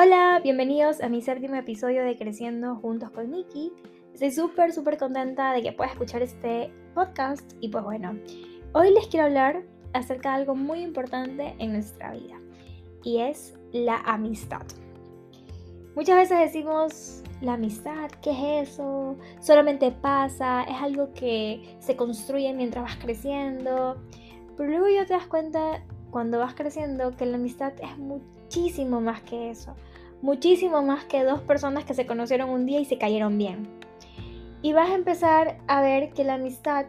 Hola, bienvenidos a mi séptimo episodio de Creciendo Juntos con Nikki. Estoy súper, súper contenta de que puedas escuchar este podcast y pues bueno, hoy les quiero hablar acerca de algo muy importante en nuestra vida y es la amistad. Muchas veces decimos, la amistad, ¿qué es eso? Solamente pasa, es algo que se construye mientras vas creciendo, pero luego ya te das cuenta cuando vas creciendo que la amistad es muchísimo más que eso muchísimo más que dos personas que se conocieron un día y se cayeron bien. Y vas a empezar a ver que la amistad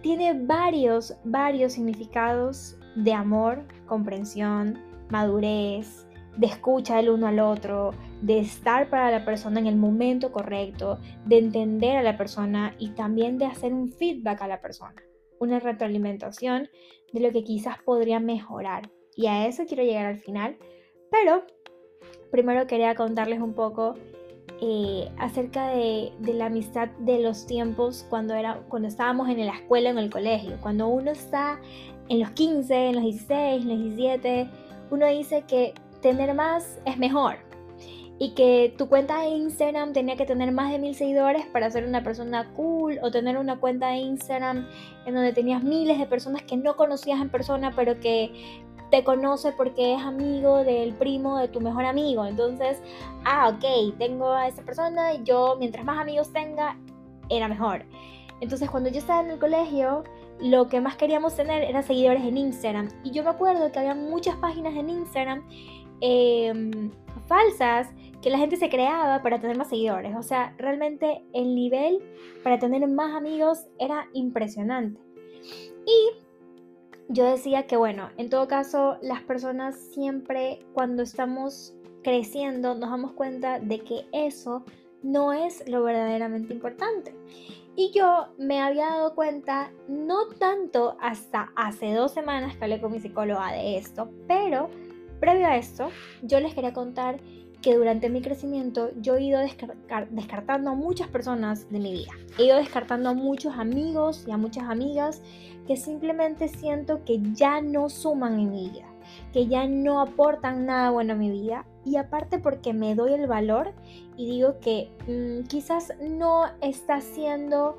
tiene varios, varios significados de amor, comprensión, madurez, de escucha el uno al otro, de estar para la persona en el momento correcto, de entender a la persona y también de hacer un feedback a la persona, una retroalimentación de lo que quizás podría mejorar. Y a eso quiero llegar al final, pero primero quería contarles un poco eh, acerca de, la amistad de los tiempos cuando, era, cuando estábamos en la escuela, en el colegio. Cuando uno está en los 15, en los 16, en los 17, uno dice que tener más es mejor. Y que tu cuenta de Instagram tenía que tener más de mil seguidores para ser una persona cool. O tener una cuenta de Instagram en donde tenías miles de personas que no conocías en persona, pero que te conoce porque es amigo del primo de tu mejor amigo. Entonces, ah, ok, tengo a esa persona y yo mientras más amigos tenga, era mejor. Entonces, cuando yo estaba en el colegio, lo que más queríamos tener era seguidores en Instagram. Y yo me acuerdo que había muchas páginas en Instagram em, falsas que la gente se creaba para tener más seguidores. O sea, realmente el nivel para tener más amigos era impresionante. Y yo decía que bueno, en todo caso, las personas siempre cuando estamos creciendo nos damos cuenta de que eso no es lo verdaderamente importante. Y yo me había dado cuenta, no tanto hasta hace dos semanas que hablé con mi psicóloga de esto, pero previo a esto, yo les quería contar que durante mi crecimiento yo he ido descartando a muchas personas de mi vida. He ido descartando a muchos amigos y a muchas amigas que simplemente siento que ya no suman en mi vida, que ya no aportan nada bueno a mi vida. Y aparte porque me doy el valor y digo que mm, quizás no está siendo...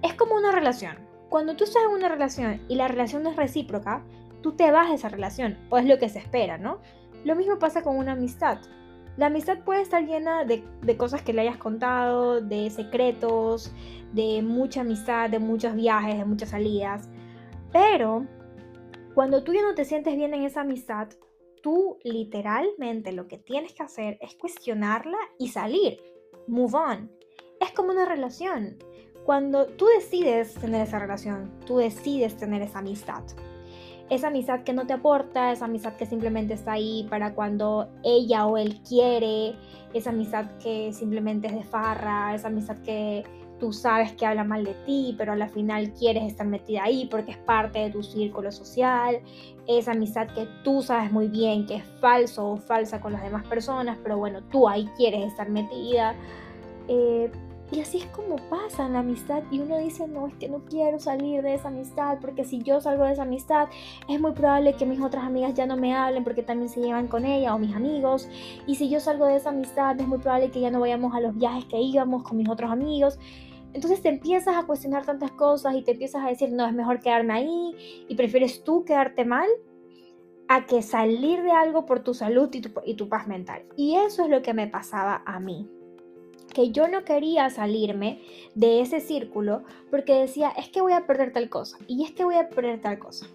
Es como una relación. Cuando tú estás en una relación y la relación no es recíproca, tú te vas de esa relación, o es lo que se espera, ¿no? Lo mismo pasa con una amistad. La amistad puede estar llena de, cosas que le hayas contado, de secretos, de mucha amistad, de muchos viajes, de muchas salidas. Pero cuando tú ya no te sientes bien en esa amistad, tú literalmente lo que tienes que hacer es cuestionarla y salir. Move on. Es como una relación. Cuando tú decides tener esa relación, tú decides tener esa amistad esa amistad que no te aporta, esa amistad que simplemente está ahí para cuando ella o él quiere, esa amistad que simplemente es de farra, esa amistad que tú sabes que habla mal de ti, pero a la final quieres estar metida ahí porque es parte de tu círculo social, esa amistad que tú sabes muy bien que es falso o falsa con las demás personas, pero bueno, tú ahí quieres estar metida. Eh, y así es como pasa en la amistad y uno dice, no, es que no quiero salir de esa amistad porque si yo salgo de esa amistad es muy probable que mis otras amigas ya no me hablen porque también se llevan con ella o mis amigos. Y si yo salgo de esa amistad es muy probable que ya no vayamos a los viajes que íbamos con mis otros amigos. Entonces te empiezas a cuestionar tantas cosas y te empiezas a decir, no, es mejor quedarme ahí y prefieres tú quedarte mal a que salir de algo por tu salud y tu, y tu paz mental. Y eso es lo que me pasaba a mí que yo no quería salirme de ese círculo porque decía, es que voy a perder tal cosa y es que voy a perder tal cosa.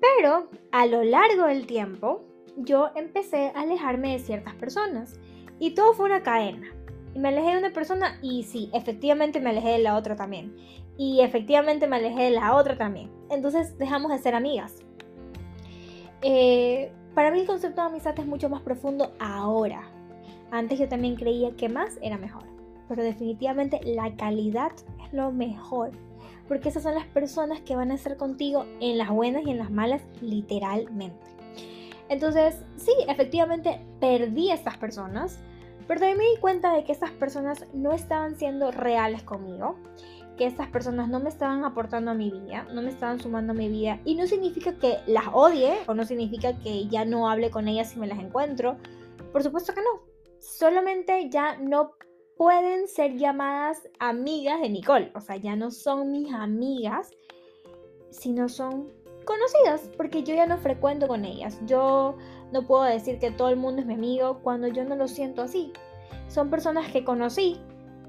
Pero a lo largo del tiempo, yo empecé a alejarme de ciertas personas y todo fue una cadena. Y me alejé de una persona y sí, efectivamente me alejé de la otra también. Y efectivamente me alejé de la otra también. Entonces dejamos de ser amigas. Eh, para mí el concepto de amistad es mucho más profundo ahora. Antes yo también creía que más era mejor, pero definitivamente la calidad es lo mejor, porque esas son las personas que van a estar contigo en las buenas y en las malas, literalmente. Entonces, sí, efectivamente perdí a estas personas, pero también me di cuenta de que estas personas no estaban siendo reales conmigo, que estas personas no me estaban aportando a mi vida, no me estaban sumando a mi vida, y no significa que las odie o no significa que ya no hable con ellas si me las encuentro, Por supuesto que no. Solamente ya no pueden ser llamadas amigas de Nicole. O sea, ya no son mis amigas, sino son conocidas, porque yo ya no frecuento con ellas. Yo no puedo decir que todo el mundo es mi amigo cuando yo no lo siento así. Son personas que conocí,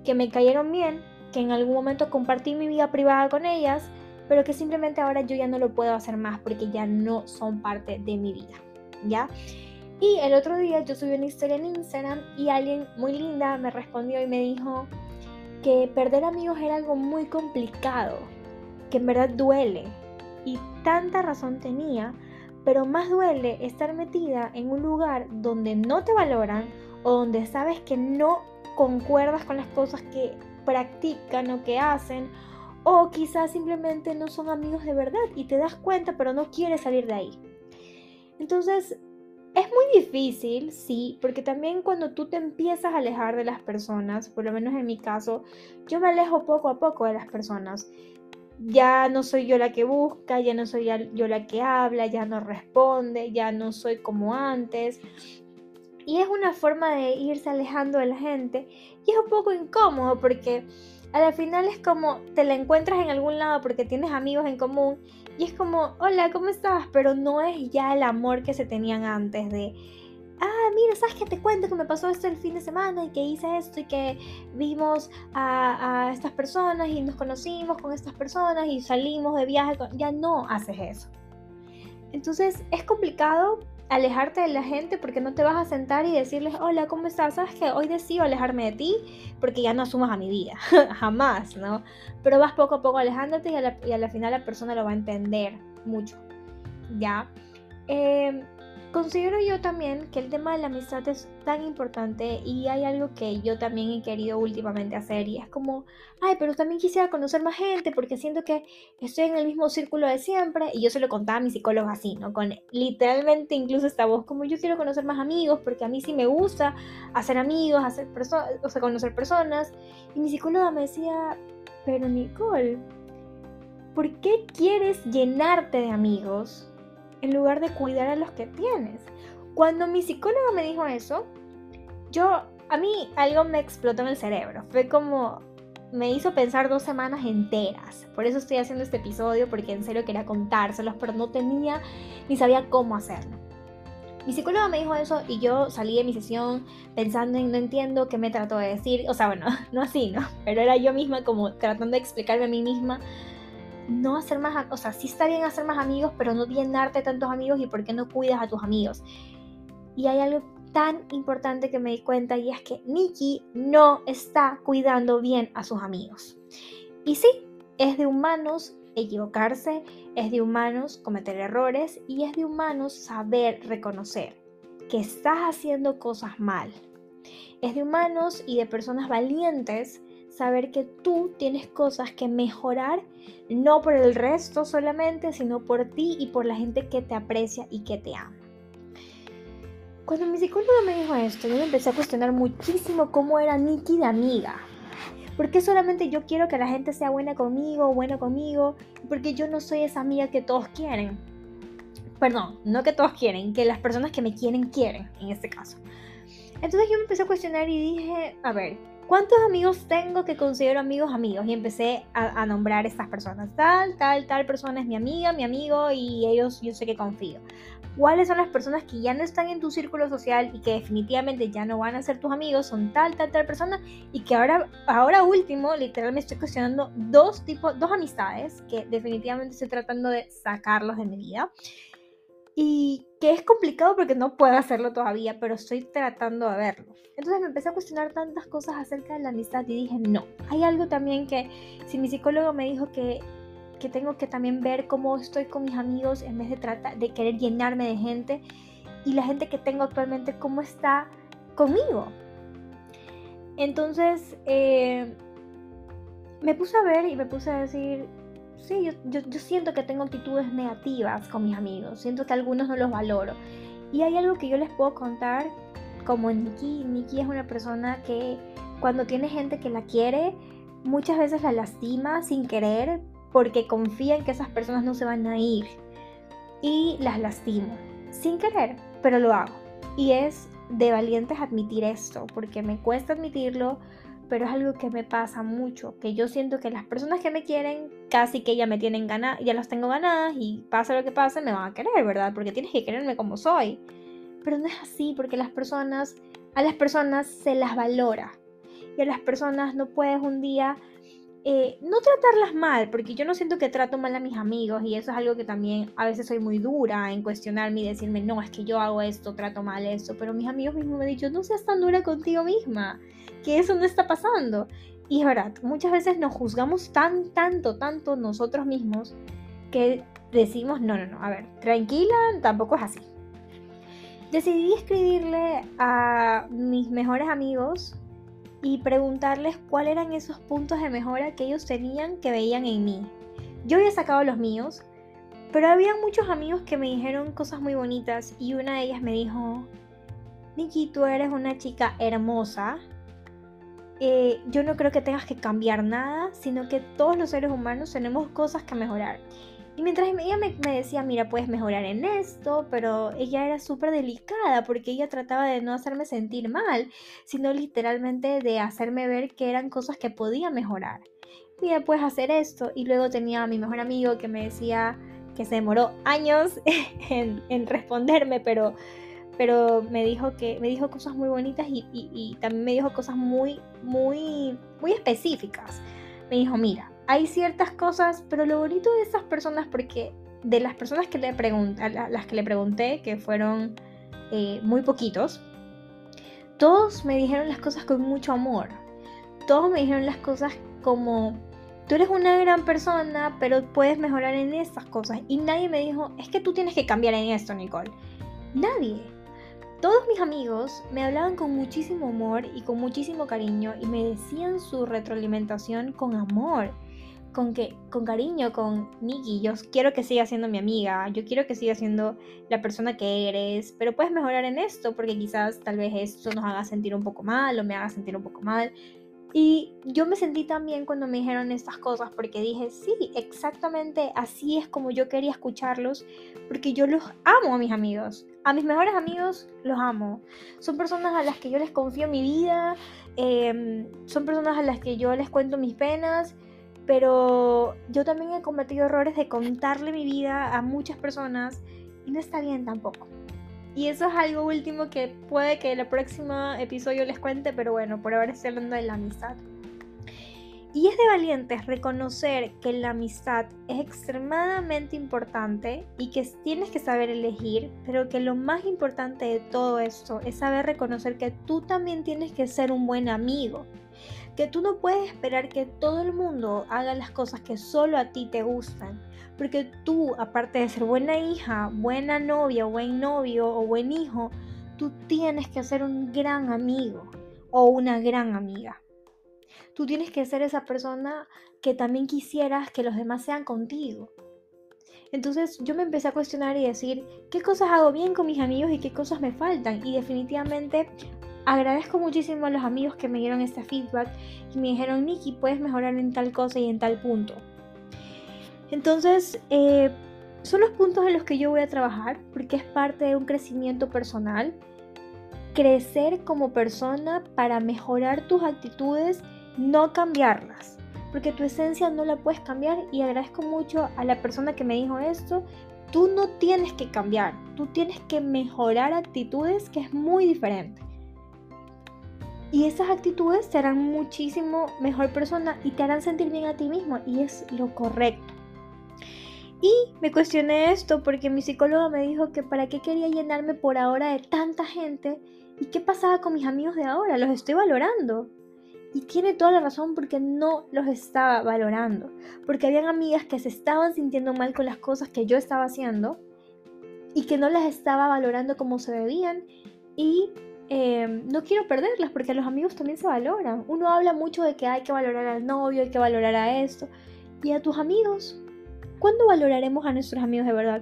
que me cayeron bien, que en algún momento compartí mi vida privada con ellas, pero que simplemente ahora yo ya no lo puedo hacer más porque ya no son parte de mi vida, ¿ya? Y el otro día yo subí una historia en Instagram y alguien muy linda me respondió y me dijo que perder amigos era algo muy complicado, que en verdad duele. Y tanta razón tenía, pero más duele estar metida en un lugar donde no te valoran o donde sabes que no concuerdas con las cosas que practican o que hacen o quizás simplemente no son amigos de verdad y te das cuenta pero no quieres salir de ahí. Entonces es muy difícil, sí, porque también cuando tú te empiezas a alejar de las personas, por lo menos en mi caso, yo me alejo poco a poco de las personas. Ya no soy yo la que busca, ya no soy yo la que habla, ya no responde, ya no soy como antes. Y es una forma de irse alejando de la gente. Y es un poco incómodo porque al final es como te la encuentras en algún lado porque tienes amigos en común y es como, hola, ¿cómo estás? Pero no es ya el amor que se tenían antes de, ah, mira, ¿sabes qué te cuento que me pasó esto el fin de semana y que hice esto y que vimos a, estas personas y nos conocimos con estas personas y salimos de viaje? Ya no haces eso. Entonces es complicado alejarte de la gente porque no te vas a sentar y decirles, hola, ¿cómo estás? Sabes que hoy decido alejarme de ti porque ya no asumas a mi vida, jamás, ¿no? Pero vas poco a poco alejándote y a, la, y a la final la persona lo va a entender mucho, ¿ya? Eh, Considero yo también que el tema de la amistad es tan importante y hay algo que yo también he querido últimamente hacer y es como, ay, pero también quisiera conocer más gente porque siento que estoy en el mismo círculo de siempre y yo se lo contaba a mi psicólogo así, ¿no? Con literalmente incluso esta voz, como yo quiero conocer más amigos porque a mí sí me gusta hacer amigos, hacer o sea, conocer personas y mi psicóloga me decía, pero Nicole, ¿por qué quieres llenarte de amigos? En lugar de cuidar a los que tienes. Cuando mi psicólogo me dijo eso, yo, a mí algo me explotó en el cerebro. Fue como, me hizo pensar dos semanas enteras. Por eso estoy haciendo este episodio, porque en serio quería contárselos, pero no tenía ni sabía cómo hacerlo. Mi psicólogo me dijo eso y yo salí de mi sesión pensando en no entiendo qué me trató de decir. O sea, bueno, no así, ¿no? Pero era yo misma como tratando de explicarme a mí misma no hacer más, o sea, sí está bien hacer más amigos, pero no llenarte tantos amigos y por qué no cuidas a tus amigos. Y hay algo tan importante que me di cuenta y es que Nikki no está cuidando bien a sus amigos. Y sí, es de humanos equivocarse, es de humanos cometer errores y es de humanos saber reconocer que estás haciendo cosas mal. Es de humanos y de personas valientes saber que tú tienes cosas que mejorar, no por el resto solamente, sino por ti y por la gente que te aprecia y que te ama. Cuando mi psicóloga me dijo esto, yo me empecé a cuestionar muchísimo cómo era Nikki de amiga. ¿Por qué solamente yo quiero que la gente sea buena conmigo, buena conmigo? Porque yo no soy esa amiga que todos quieren. Perdón, no que todos quieren, que las personas que me quieren quieren, en este caso. Entonces yo me empecé a cuestionar y dije, a ver, ¿cuántos amigos tengo que considero amigos amigos? Y empecé a, nombrar estas personas. Tal, tal, tal persona es mi amiga, mi amigo y ellos yo sé que confío. ¿Cuáles son las personas que ya no están en tu círculo social y que definitivamente ya no van a ser tus amigos? Son tal, tal, tal persona y que ahora, ahora último, literalmente estoy cuestionando dos tipos, dos amistades que definitivamente estoy tratando de sacarlos de mi vida y que es complicado porque no puedo hacerlo todavía, pero estoy tratando de verlo. Entonces me empecé a cuestionar tantas cosas acerca de la amistad y dije, no, hay algo también que si mi psicólogo me dijo que, que tengo que también ver cómo estoy con mis amigos en vez de, tratar, de querer llenarme de gente y la gente que tengo actualmente, cómo está conmigo. Entonces eh, me puse a ver y me puse a decir, sí, yo, siento que tengo actitudes negativas con mis amigos, siento que algunos no los valoro. Y hay algo que yo les puedo contar, como Nikki, Nikki es una persona que cuando tiene gente que la quiere, muchas veces la lastima sin querer porque confía en que esas personas no se van a ir. Y las lastimo, sin querer, pero lo hago. Y es de valientes admitir esto, porque me cuesta admitirlo, pero es algo que me pasa mucho, que yo siento que las personas que me quieren casi que ya me tienen ganas, ya las tengo ganadas y pasa lo que pase, me van a querer, ¿verdad? Porque tienes que quererme como soy. Pero no es así, porque las personas, a las personas se las valora. Y a las personas no puedes un día eh, no tratarlas mal, porque yo no siento que trato mal a mis amigos y eso es algo que también a veces soy muy dura en cuestionarme y decirme, no, es que yo hago esto, trato mal esto, pero mis amigos mismos me han dicho, no seas tan dura contigo misma, que eso no está pasando. Y es verdad, muchas veces nos juzgamos tan, tanto, tanto nosotros mismos que decimos, no, no, no, a ver, tranquila, tampoco es así. Decidí escribirle a mis mejores amigos y preguntarles cuáles eran esos puntos de mejora que ellos tenían que veían en mí. Yo había sacado los míos, pero había muchos amigos que me dijeron cosas muy bonitas y una de ellas me dijo, Nikki, tú eres una chica hermosa. Eh, yo no creo que tengas que cambiar nada, sino que todos los seres humanos tenemos cosas que mejorar. Y mientras ella me, decía, mira, puedes mejorar en esto, pero ella era súper delicada porque ella trataba de no hacerme sentir mal, sino literalmente de hacerme ver que eran cosas que podía mejorar. Mira, puedes hacer esto. Y luego tenía a mi mejor amigo que me decía que se demoró años en, responderme, pero, pero me dijo que me dijo cosas muy bonitas y, y también me dijo cosas muy, muy, muy específicas. Me dijo, mira, hay ciertas cosas, pero lo bonito de esas personas, porque de las personas que le pregunté, las que le pregunté, que fueron eh, muy poquitos, todos me dijeron las cosas con mucho amor. Todos me dijeron las cosas como, tú eres una gran persona, pero puedes mejorar en estas cosas. Y nadie me dijo, es que tú tienes que cambiar en esto, Nicole. Nadie. Todos mis amigos me hablaban con muchísimo amor y con muchísimo cariño y me decían su retroalimentación con amor con, que, con cariño, con Nikki, yo quiero que siga siendo mi amiga, yo quiero que siga siendo la persona que eres, pero puedes mejorar en esto porque quizás tal vez esto nos haga sentir un poco mal o me haga sentir un poco mal. Y yo me sentí también cuando me dijeron estas cosas porque dije, sí, exactamente así es como yo quería escucharlos porque yo los amo a mis amigos. A mis mejores amigos los amo. Son personas a las que yo les confío mi vida, em, son personas a las que yo les cuento mis penas pero yo también he cometido errores de contarle mi vida a muchas personas y no está bien tampoco. Y eso es algo último que puede que el próximo episodio les cuente, pero bueno, por ahora estoy hablando de la amistad. Y es de valientes reconocer que la amistad es extremadamente importante y que tienes que saber elegir, pero que lo más importante de todo esto es saber reconocer que tú también tienes que ser un buen amigo que tú no puedes esperar que todo el mundo haga las cosas que solo a ti te gustan. Porque tú, aparte de ser buena hija, buena novia, buen novio o buen hijo, tú tienes que ser un gran amigo o una gran amiga. Tú tienes que ser esa persona que también quisieras que los demás sean contigo. Entonces yo me empecé a cuestionar y decir, ¿qué cosas hago bien con mis amigos y qué cosas me faltan? Y definitivamente agradezco muchísimo a los amigos que me dieron este feedback y me dijeron, Nikki, puedes mejorar en tal cosa y en tal punto. Entonces, eh, son los puntos en los que yo voy a trabajar porque es parte de un crecimiento personal. Crecer como persona para mejorar tus actitudes, no cambiarlas. Porque tu esencia no la puedes cambiar y agradezco mucho a la persona que me dijo esto. Tú no tienes que cambiar, tú tienes que mejorar actitudes que es muy diferente. Y esas actitudes te harán muchísimo mejor persona y te harán sentir bien a ti mismo y es lo correcto. Y me cuestioné esto porque mi psicóloga me dijo que para qué quería llenarme por ahora de tanta gente y qué pasaba con mis amigos de ahora, los estoy valorando. Y tiene toda la razón porque no los estaba valorando, porque habían amigas que se estaban sintiendo mal con las cosas que yo estaba haciendo y que no las estaba valorando como se debían y Em, no quiero perderlas porque los amigos también se valoran. Uno habla mucho de que hay que valorar al novio, hay que valorar a esto. ¿Y a tus amigos? ¿Cuándo valoraremos a nuestros amigos de verdad?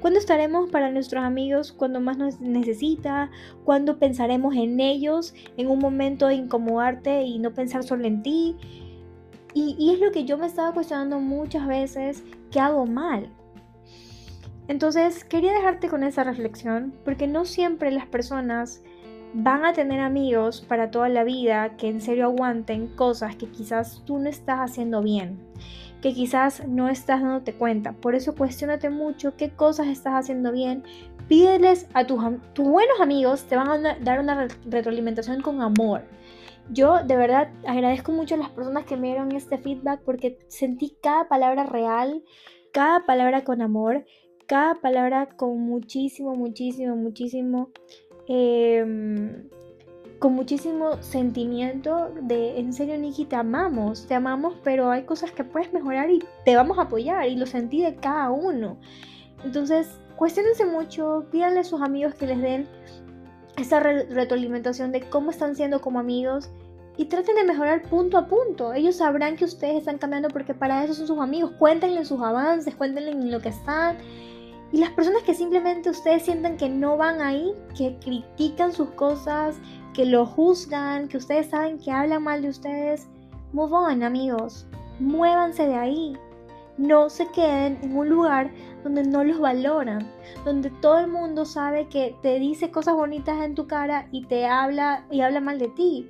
¿Cuándo estaremos para nuestros amigos cuando más nos necesita? ¿Cuándo pensaremos en ellos en un momento de incomodarte y no pensar solo en ti? Y, y es lo que yo me estaba cuestionando muchas veces que hago mal. Entonces quería dejarte con esa reflexión porque no siempre las personas van a tener amigos para toda la vida que en serio aguanten cosas que quizás tú no estás haciendo bien, que quizás no estás dándote cuenta. Por eso cuestionate mucho qué cosas estás haciendo bien. Pídeles a tus, buenos amigos, te van a dar una retroalimentación con amor. Yo de verdad agradezco mucho a las personas que me dieron este feedback porque sentí cada palabra real, cada palabra con amor, cada palabra con muchísimo, muchísimo, muchísimo Em, con muchísimo sentimiento de, en serio, Nikki, te amamos, te amamos, pero hay cosas que puedes mejorar y te vamos a apoyar y lo sentí de cada uno. Entonces, cuestionense mucho, pídanle a sus amigos que les den esa retroalimentación de cómo están siendo como amigos y traten de mejorar punto a punto. Ellos sabrán que ustedes están cambiando porque para eso son sus amigos. Cuéntenle sus avances, cuéntenle en lo que están y las personas que simplemente ustedes sientan que no van ahí, que critican sus cosas, que lo juzgan, que ustedes saben que hablan mal de ustedes, move on amigos, muévanse de ahí. No se queden en un lugar donde no los valoran, donde todo el mundo sabe que te dice cosas bonitas en tu cara y te habla y habla mal de ti.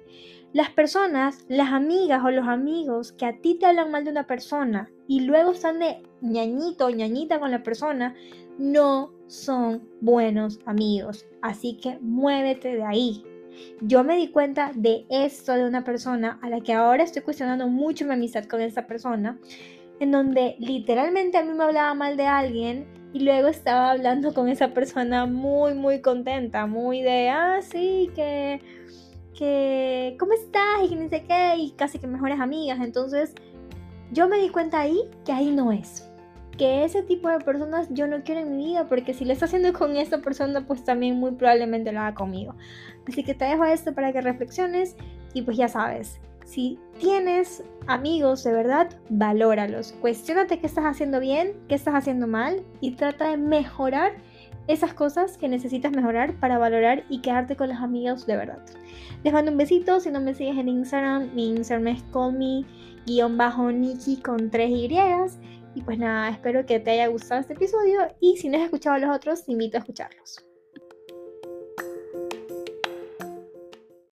Las personas, las amigas o los amigos que a ti te hablan mal de una persona y luego están de ñañito o ñañita con la persona, no son buenos amigos. Así que muévete de ahí. Yo me di cuenta de esto de una persona a la que ahora estoy cuestionando mucho mi amistad con esa persona, en donde literalmente a mí me hablaba mal de alguien y luego estaba hablando con esa persona muy, muy contenta, muy de, ah, sí, que, que, ¿cómo estás? Y que ni sé qué, y casi que mejores amigas. Entonces, yo me di cuenta ahí que ahí no es que ese tipo de personas yo no quiero en mi vida, porque si lo está haciendo con esa persona, pues también muy probablemente lo haga conmigo. Así que te dejo esto para que reflexiones y pues ya sabes, si tienes amigos de verdad, valóralos. Cuestiónate qué estás haciendo bien, qué estás haciendo mal y trata de mejorar esas cosas que necesitas mejorar para valorar y quedarte con los amigos de verdad. Les mando un besito, si no me sigues en Instagram, mi Instagram es callme-nikki con 3 Y y pues nada, espero que te haya gustado este episodio y si no has escuchado los otros, te invito a escucharlos.